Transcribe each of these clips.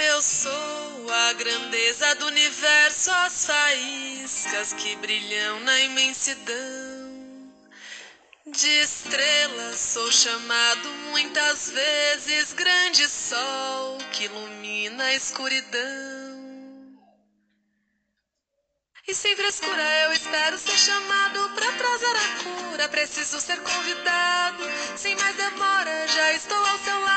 Eu sou a grandeza do universo, as faíscas que brilham na imensidão. De estrelas sou chamado muitas vezes grande sol que ilumina a escuridão. E sem frescura eu espero ser chamado pra trazer a cura. Preciso ser convidado. Sem mais demora, já estou ao seu lado.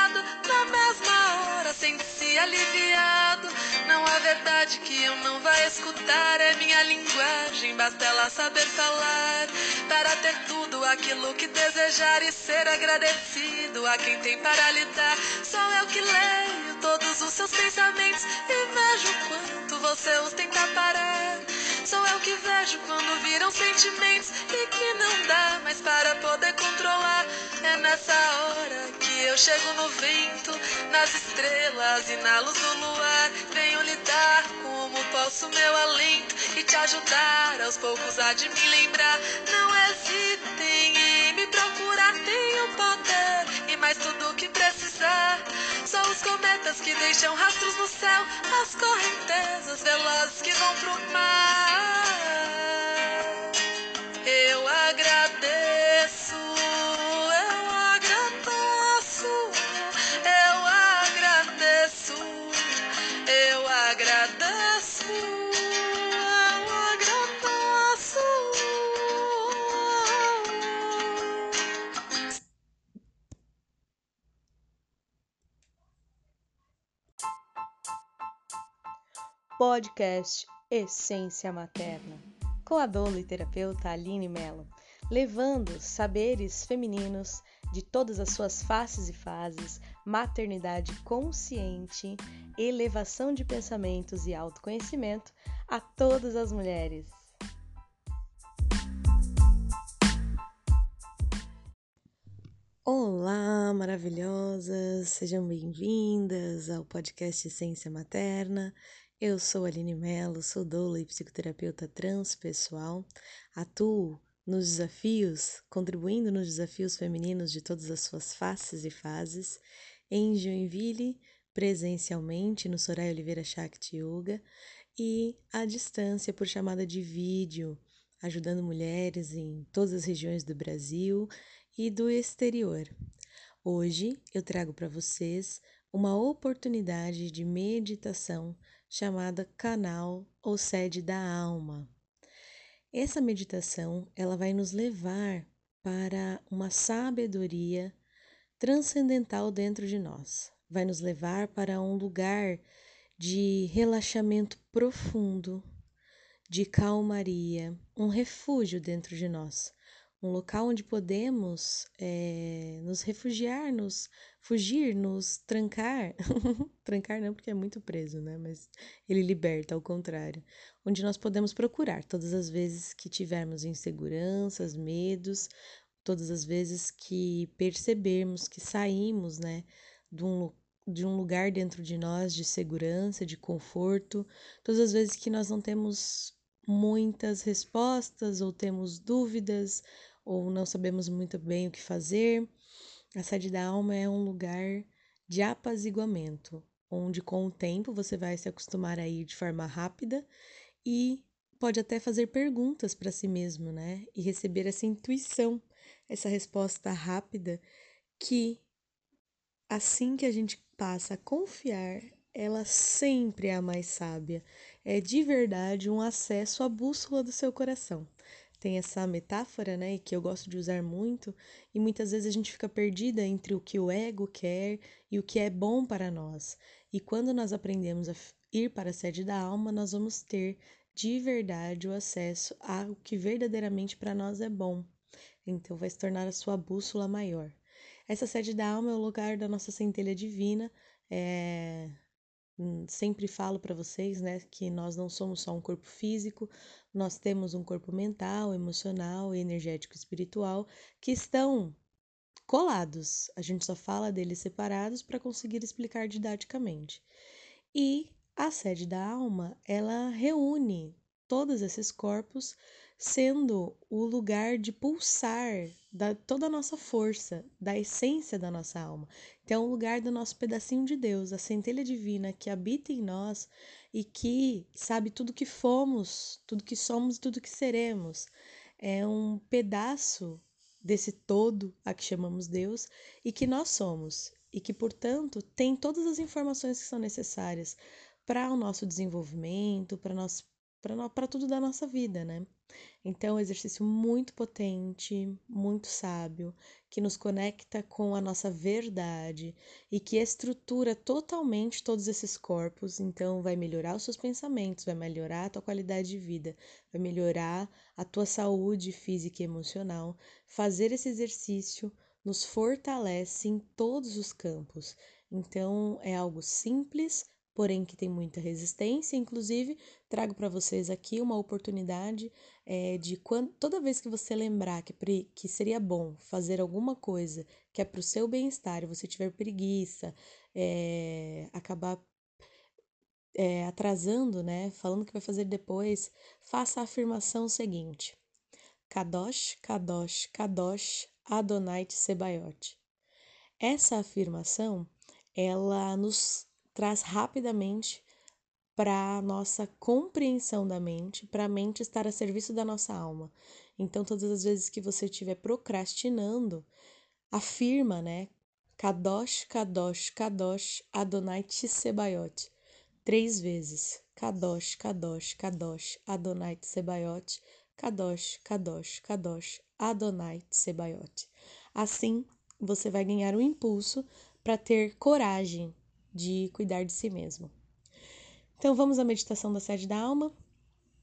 Aliviado. Não há verdade que eu não vá escutar. É minha linguagem, basta ela saber falar. Para ter tudo aquilo que desejar e ser agradecido a quem tem para lhe dar. Sou eu que leio todos os seus pensamentos e vejo quanto você os tenta parar. Sou eu que vejo quando viram sentimentos e que não dá mais para poder controlar. É nessa hora que eu chego no vento, nas estrelas e na luz do luar. Venho lidar como posso meu alento e te ajudar aos poucos a de me lembrar. Não hesitem em me procurar, tenho poder cometas que deixam rastros no céu, as correntezas velozes que vão pro mar. Eu agradeço, eu agradeço, eu agradeço, eu agradeço, Podcast Essência Materna, com a doula e terapeuta Aline Mello, levando saberes femininos de todas as suas faces e fases, maternidade consciente, elevação de pensamentos e autoconhecimento a todas as mulheres. Olá, maravilhosas! Sejam bem-vindas ao podcast Essência Materna. Eu sou Aline Mello, sou doula e psicoterapeuta transpessoal. Atuo nos desafios, contribuindo nos desafios femininos de todas as suas faces e fases, em Joinville, presencialmente no Soraya Oliveira Shakti Yoga e à distância por chamada de vídeo, ajudando mulheres em todas as regiões do Brasil e do exterior. Hoje eu trago para vocês uma oportunidade de meditação chamada Canal ou Sede da Alma. Essa meditação, ela vai nos levar para uma sabedoria transcendental dentro de nós. Vai nos levar para um lugar de relaxamento profundo, de calmaria, um refúgio dentro de nós, um local onde podemos é, nos refugiar, nos fugir, nos trancar. trancar não, porque é muito preso, né? Mas ele liberta, ao contrário. Onde nós podemos procurar todas as vezes que tivermos inseguranças, medos, todas as vezes que percebermos que saímos, né, de um, de um lugar dentro de nós de segurança, de conforto, todas as vezes que nós não temos muitas respostas ou temos dúvidas ou não sabemos muito bem o que fazer. A sede da alma é um lugar de apaziguamento, onde com o tempo você vai se acostumar a ir de forma rápida e pode até fazer perguntas para si mesmo, né? E receber essa intuição, essa resposta rápida que assim que a gente passa a confiar, ela sempre é a mais sábia. É de verdade um acesso à bússola do seu coração tem essa metáfora, né, que eu gosto de usar muito, e muitas vezes a gente fica perdida entre o que o ego quer e o que é bom para nós. E quando nós aprendemos a ir para a sede da alma, nós vamos ter de verdade o acesso ao que verdadeiramente para nós é bom. Então vai se tornar a sua bússola maior. Essa sede da alma é o lugar da nossa centelha divina, é sempre falo para vocês, né, que nós não somos só um corpo físico, nós temos um corpo mental, emocional, energético espiritual que estão colados. A gente só fala deles separados para conseguir explicar didaticamente. E a sede da alma, ela reúne todos esses corpos sendo o lugar de pulsar da toda a nossa força, da essência da nossa alma. Então, é o lugar do nosso pedacinho de Deus, a centelha divina que habita em nós e que sabe tudo que fomos, tudo que somos, tudo que seremos. É um pedaço desse todo a que chamamos Deus e que nós somos e que, portanto, tem todas as informações que são necessárias para o nosso desenvolvimento, para nós para tudo da nossa vida, né? Então, é um exercício muito potente, muito sábio, que nos conecta com a nossa verdade e que estrutura totalmente todos esses corpos. Então, vai melhorar os seus pensamentos, vai melhorar a tua qualidade de vida, vai melhorar a tua saúde física e emocional. Fazer esse exercício nos fortalece em todos os campos. Então, é algo simples, porém que tem muita resistência. Inclusive, trago para vocês aqui uma oportunidade é, de quando, toda vez que você lembrar que, que seria bom fazer alguma coisa que é para o seu bem-estar e você tiver preguiça, é, acabar é, atrasando, né? Falando que vai fazer depois, faça a afirmação seguinte: Kadosh, Kadosh, Kadosh, Adonai Sebaiote. Essa afirmação, ela nos traz rapidamente para a nossa compreensão da mente, para a mente estar a serviço da nossa alma. Então, todas as vezes que você estiver procrastinando, afirma, né? Kadosh, Kadosh, Kadosh, Adonai Tsebayot. Três vezes. Kadosh, Kadosh, Kadosh, Adonai Tsebayot. Kadosh, Kadosh, Kadosh, Adonai Tsebayot. Assim, você vai ganhar um impulso para ter coragem de cuidar de si mesmo. Então vamos à meditação da sede da alma.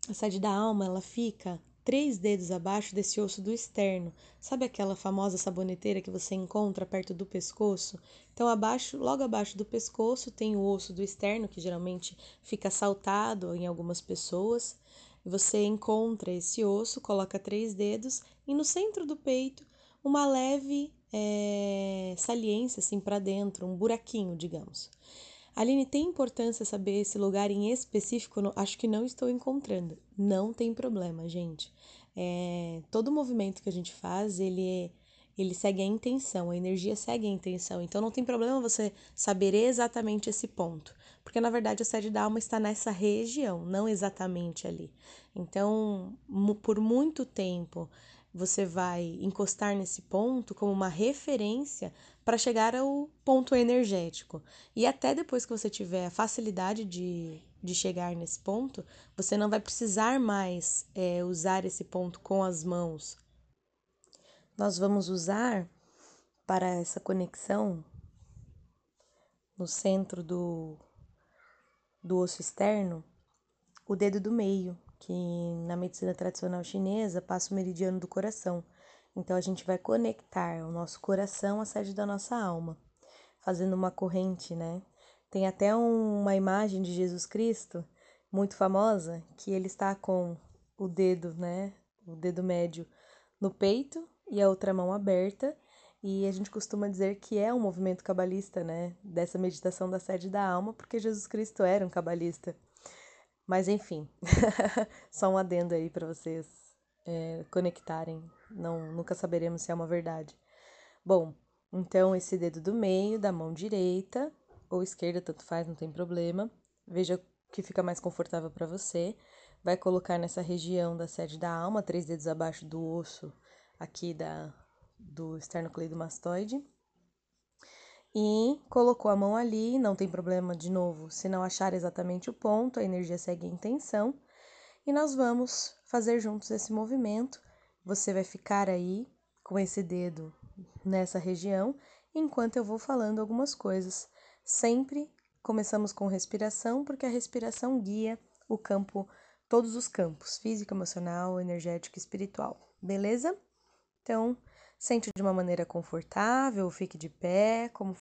A sede da alma, ela fica três dedos abaixo desse osso do externo. Sabe aquela famosa saboneteira que você encontra perto do pescoço? Então, abaixo, logo abaixo do pescoço, tem o osso do externo, que geralmente fica saltado em algumas pessoas. Você encontra esse osso, coloca três dedos e no centro do peito uma leve é, saliência assim para dentro, um buraquinho, digamos. Aline, tem importância saber esse lugar em específico? Acho que não estou encontrando. Não tem problema, gente. É, todo movimento que a gente faz, ele é, ele segue a intenção, a energia segue a intenção. Então não tem problema você saber exatamente esse ponto, porque na verdade a sede da alma está nessa região, não exatamente ali. Então, por muito tempo, você vai encostar nesse ponto como uma referência para chegar ao ponto energético. E até depois que você tiver a facilidade de, de chegar nesse ponto, você não vai precisar mais é, usar esse ponto com as mãos. Nós vamos usar para essa conexão no centro do, do osso externo o dedo do meio, que na medicina tradicional chinesa passa o meridiano do coração. Então a gente vai conectar o nosso coração à sede da nossa alma, fazendo uma corrente, né? Tem até um, uma imagem de Jesus Cristo muito famosa que ele está com o dedo, né, o dedo médio no peito e a outra mão aberta, e a gente costuma dizer que é um movimento cabalista, né, dessa meditação da sede da alma, porque Jesus Cristo era um cabalista. Mas enfim, só um adendo aí para vocês é, conectarem. Não, nunca saberemos se é uma verdade. Bom, então esse dedo do meio da mão direita ou esquerda, tanto faz, não tem problema. Veja o que fica mais confortável para você. Vai colocar nessa região da sede da alma, três dedos abaixo do osso aqui da, do esternocleidomastoide e colocou a mão ali, não tem problema de novo, se não achar exatamente o ponto, a energia segue a intenção e nós vamos fazer juntos esse movimento. Você vai ficar aí com esse dedo nessa região enquanto eu vou falando algumas coisas. Sempre começamos com respiração, porque a respiração guia o campo, todos os campos, físico, emocional, energético e espiritual. Beleza? Então, Sente de uma maneira confortável, fique de pé, como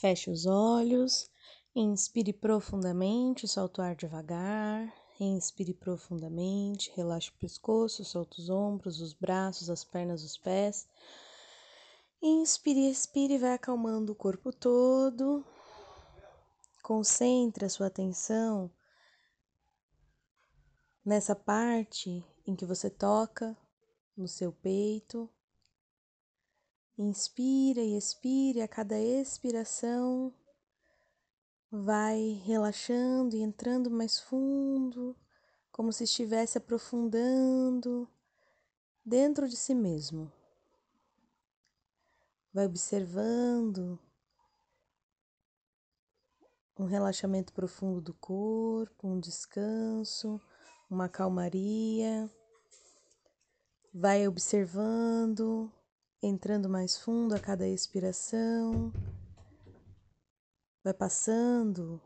feche os olhos, inspire profundamente, solta o ar devagar, inspire profundamente, relaxe o pescoço, solta os ombros, os braços, as pernas, os pés. Inspire, expire vai acalmando o corpo todo. Concentre a sua atenção nessa parte em que você toca no seu peito. Inspira e expire, a cada expiração vai relaxando e entrando mais fundo, como se estivesse aprofundando dentro de si mesmo. Vai observando um relaxamento profundo do corpo, um descanso, uma calmaria. Vai observando, entrando mais fundo a cada expiração. Vai passando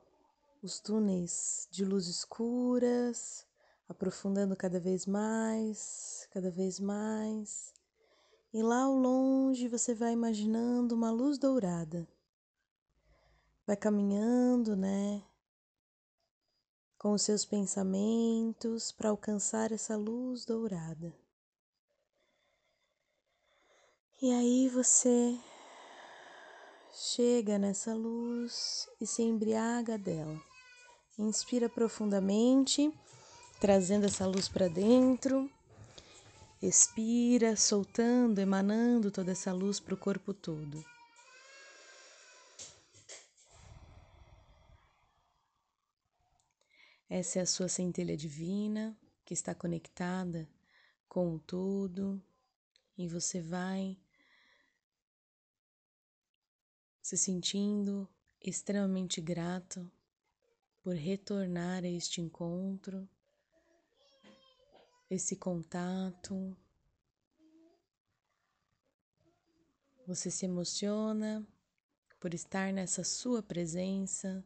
os túneis de luz escuras, aprofundando cada vez mais, cada vez mais. E lá ao longe você vai imaginando uma luz dourada. Vai caminhando, né? Com os seus pensamentos para alcançar essa luz dourada. E aí você chega nessa luz e se embriaga dela. Inspira profundamente, trazendo essa luz para dentro. Expira, soltando, emanando toda essa luz para o corpo todo. Essa é a sua centelha divina que está conectada com o todo e você vai se sentindo extremamente grato por retornar a este encontro, esse contato. Você se emociona por estar nessa sua presença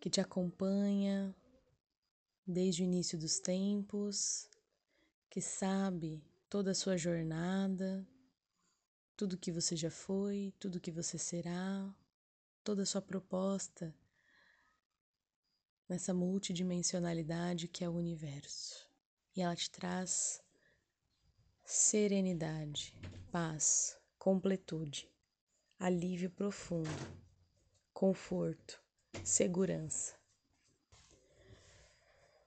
que te acompanha desde o início dos tempos, que sabe toda a sua jornada tudo que você já foi, tudo que você será, toda a sua proposta nessa multidimensionalidade que é o universo. E ela te traz serenidade, paz, completude, alívio profundo, conforto, segurança.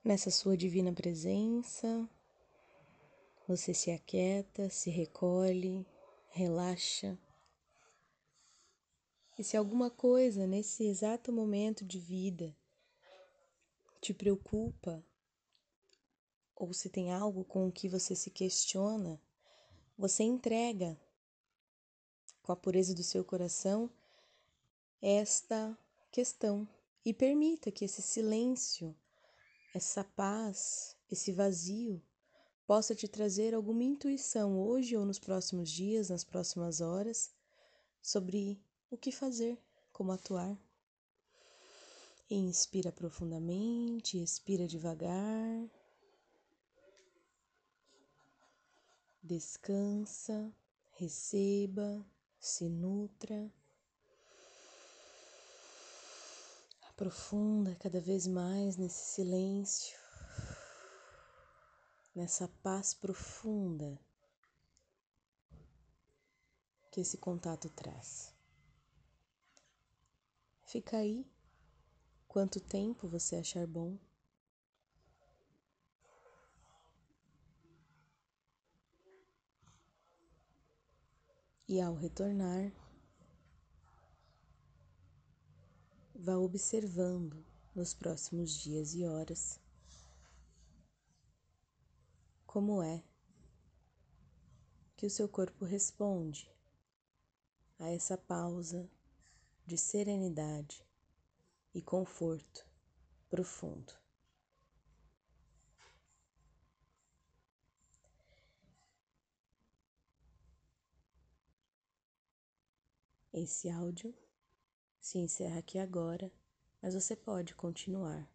Nessa sua divina presença, você se aquieta, se recolhe, relaxa. E se alguma coisa nesse exato momento de vida te preocupa, ou se tem algo com o que você se questiona, você entrega com a pureza do seu coração esta questão e permita que esse silêncio, essa paz, esse vazio possa te trazer alguma intuição hoje ou nos próximos dias, nas próximas horas, sobre o que fazer, como atuar. Inspira profundamente, expira devagar. Descansa, receba, se nutra. Aprofunda cada vez mais nesse silêncio nessa paz profunda que esse contato traz. Fica aí quanto tempo você achar bom. E ao retornar, vá observando nos próximos dias e horas como é que o seu corpo responde a essa pausa de serenidade e conforto profundo. Esse áudio se encerra aqui agora, mas você pode continuar,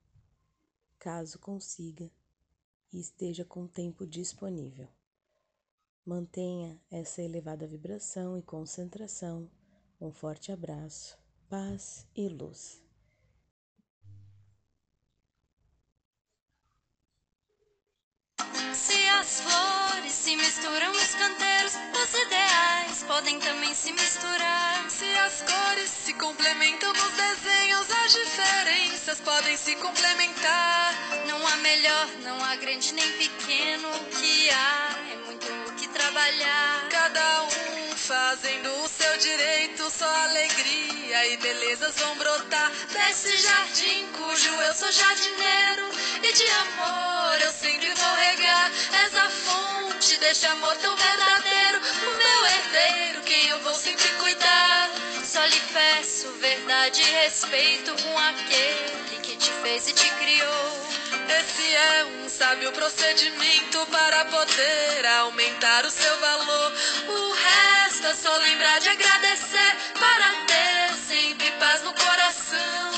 caso consiga e esteja com tempo disponível. Mantenha essa elevada vibração e concentração. Um forte abraço, paz e luz. Podem também se misturar. Se as cores se complementam nos desenhos as diferenças podem se complementar. Não há melhor, não há grande nem pequeno. O que há é muito o que trabalhar. Cada um fazendo o seu direito, só alegria e belezas vão brotar desse jardim cujo eu sou jardineiro e de amor eu sempre vou regar. Essa fonte deste amor tão verdadeiro, o meu herdeiro, quem eu vou sempre cuidar. Só lhe peço verdade e respeito com aquele que te fez e te criou. Esse é um sábio procedimento para poder aumentar o seu valor. O resto só lembrar de agradecer para ter sempre paz no coração.